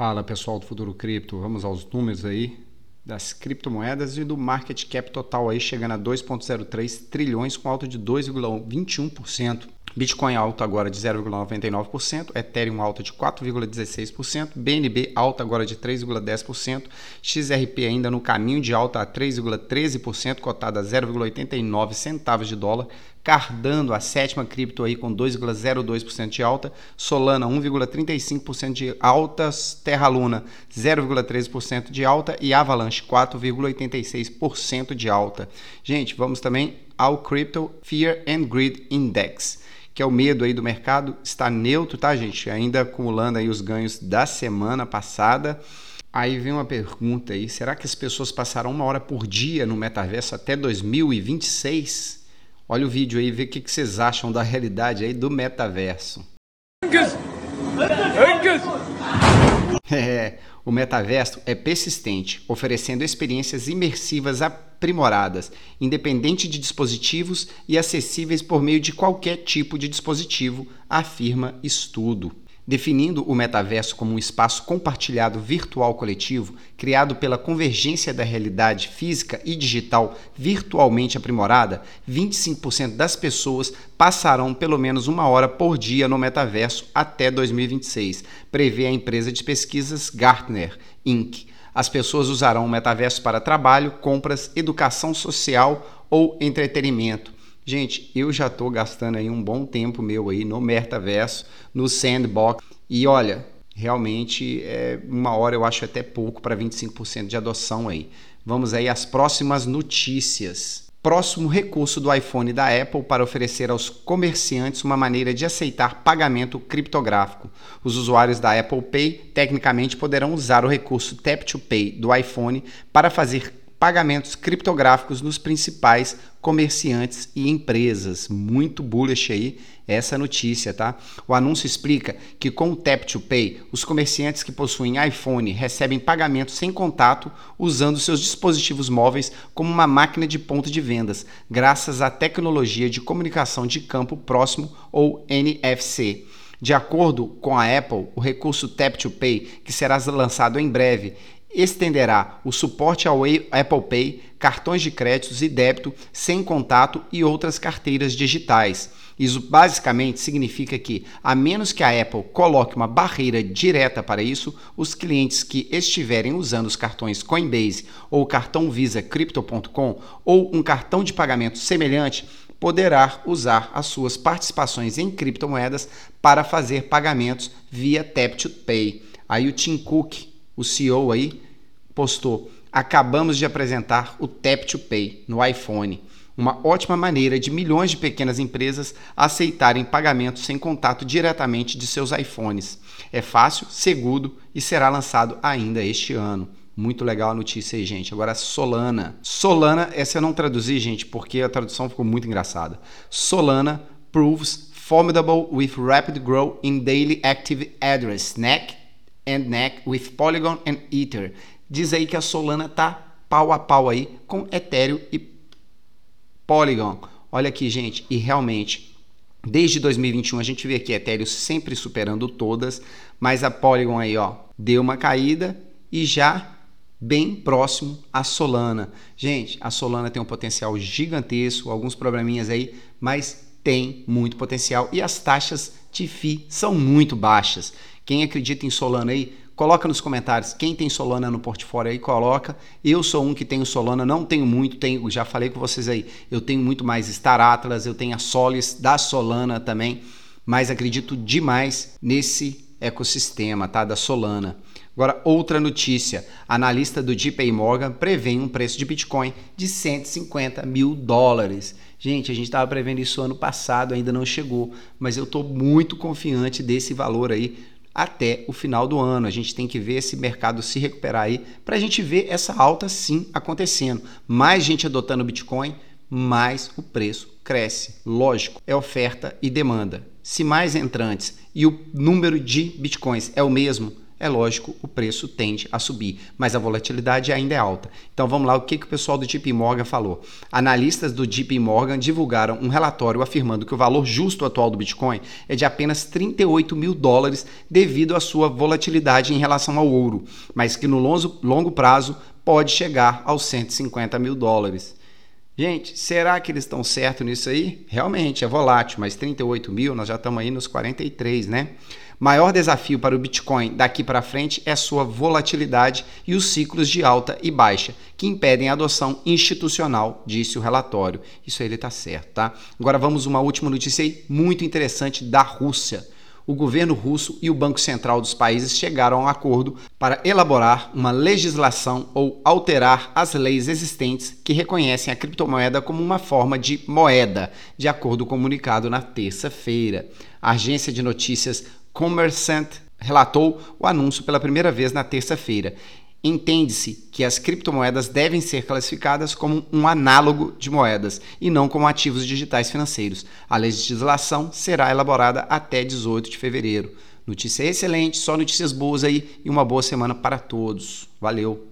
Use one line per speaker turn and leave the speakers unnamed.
Fala pessoal do Futuro Cripto, vamos aos números aí das criptomoedas e do market cap total aí chegando a 2,03 trilhões com alta de 2,21%. Bitcoin alta agora de 0,99%, Ethereum alta de 4,16%, BNB alta agora de 3,10%, XRP ainda no caminho de alta a 3,13%, cotada a 0,89 centavos de dólar, Cardano, a sétima cripto aí com 2,02% de alta, Solana 1,35% de altas, Terra Luna 0,13% de alta e Avalanche 4,86% de alta. Gente, vamos também ao Crypto Fear and Greed Index que é o medo aí do mercado, está neutro, tá, gente? Ainda acumulando aí os ganhos da semana passada. Aí vem uma pergunta aí: será que as pessoas passarão uma hora por dia no metaverso até 2026? Olha o vídeo aí, vê o que vocês acham da realidade aí do metaverso. É, o metaverso é persistente, oferecendo experiências imersivas aprimoradas, independente de dispositivos e acessíveis por meio de qualquer tipo de dispositivo, afirma estudo definindo o metaverso como um espaço compartilhado virtual coletivo, criado pela convergência da realidade física e digital virtualmente aprimorada, 25% das pessoas passarão pelo menos uma hora por dia no metaverso até 2026, prevê a empresa de pesquisas Gartner, Inc. As pessoas usarão o metaverso para trabalho, compras, educação social ou entretenimento Gente, eu já estou gastando aí um bom tempo meu aí no metaverso, no sandbox. E olha, realmente é uma hora eu acho até pouco para 25% de adoção aí. Vamos aí às próximas notícias. Próximo recurso do iPhone da Apple para oferecer aos comerciantes uma maneira de aceitar pagamento criptográfico. Os usuários da Apple Pay tecnicamente poderão usar o recurso Tap to Pay do iPhone para fazer pagamentos criptográficos nos principais comerciantes e empresas. Muito bullish aí essa notícia, tá? O anúncio explica que com o Tap to Pay, os comerciantes que possuem iPhone recebem pagamento sem contato usando seus dispositivos móveis como uma máquina de ponto de vendas, graças à tecnologia de comunicação de campo próximo ou NFC. De acordo com a Apple, o recurso Tap to Pay, que será lançado em breve, estenderá o suporte ao Apple Pay, cartões de créditos e débito sem contato e outras carteiras digitais. Isso basicamente significa que, a menos que a Apple coloque uma barreira direta para isso, os clientes que estiverem usando os cartões Coinbase ou cartão Visa Crypto.com ou um cartão de pagamento semelhante poderá usar as suas participações em criptomoedas para fazer pagamentos via Tap to Pay. Aí o Tim Cook o CEO aí postou: acabamos de apresentar o Tap to Pay no iPhone, uma ótima maneira de milhões de pequenas empresas aceitarem pagamentos sem contato diretamente de seus iPhones. É fácil, seguro e será lançado ainda este ano. Muito legal a notícia aí, gente. Agora, Solana. Solana, essa eu não traduzi, gente, porque a tradução ficou muito engraçada. Solana proves formidable with rapid growth in daily active address, NAC, and Neck with Polygon and Ether. Diz aí que a Solana tá pau a pau aí com Ethereum e Polygon. Olha aqui, gente, e realmente desde 2021 a gente vê aqui Ethereum sempre superando todas, mas a Polygon aí, ó, deu uma caída e já bem próximo à Solana. Gente, a Solana tem um potencial gigantesco, alguns probleminhas aí, mas tem muito potencial e as taxas de FII são muito baixas. Quem acredita em Solana aí, coloca nos comentários. Quem tem Solana no portfólio aí, coloca. Eu sou um que tenho Solana, não tenho muito, tenho, já falei com vocês aí. Eu tenho muito mais Star Atlas, eu tenho a Solis da Solana também, mas acredito demais nesse ecossistema, tá? Da Solana. Agora, outra notícia: analista do JP Morgan prevê um preço de Bitcoin de 150 mil dólares. Gente, a gente estava prevendo isso ano passado, ainda não chegou, mas eu estou muito confiante desse valor aí até o final do ano. A gente tem que ver esse mercado se recuperar aí para a gente ver essa alta sim acontecendo. Mais gente adotando Bitcoin, mais o preço cresce. Lógico, é oferta e demanda. Se mais entrantes e o número de Bitcoins é o mesmo, é lógico, o preço tende a subir, mas a volatilidade ainda é alta. Então vamos lá, o que, que o pessoal do JP Morgan falou? Analistas do JP Morgan divulgaram um relatório afirmando que o valor justo atual do Bitcoin é de apenas 38 mil dólares devido à sua volatilidade em relação ao ouro, mas que no longo, prazo pode chegar aos 150 mil dólares. Gente, será que eles estão certos nisso aí? Realmente é volátil, mas 38 mil, nós já estamos aí nos 43, né? Maior desafio para o Bitcoin daqui para frente é sua volatilidade e os ciclos de alta e baixa, que impedem a adoção institucional, disse o relatório. Isso aí ele está certo, tá? Agora vamos uma última notícia aí muito interessante da Rússia o governo russo e o Banco Central dos países chegaram a um acordo para elaborar uma legislação ou alterar as leis existentes que reconhecem a criptomoeda como uma forma de moeda, de acordo com comunicado na terça-feira. A agência de notícias Commercant relatou o anúncio pela primeira vez na terça-feira Entende-se que as criptomoedas devem ser classificadas como um análogo de moedas e não como ativos digitais financeiros. A legislação será elaborada até 18 de fevereiro. Notícia excelente, só notícias boas aí e uma boa semana para todos. Valeu!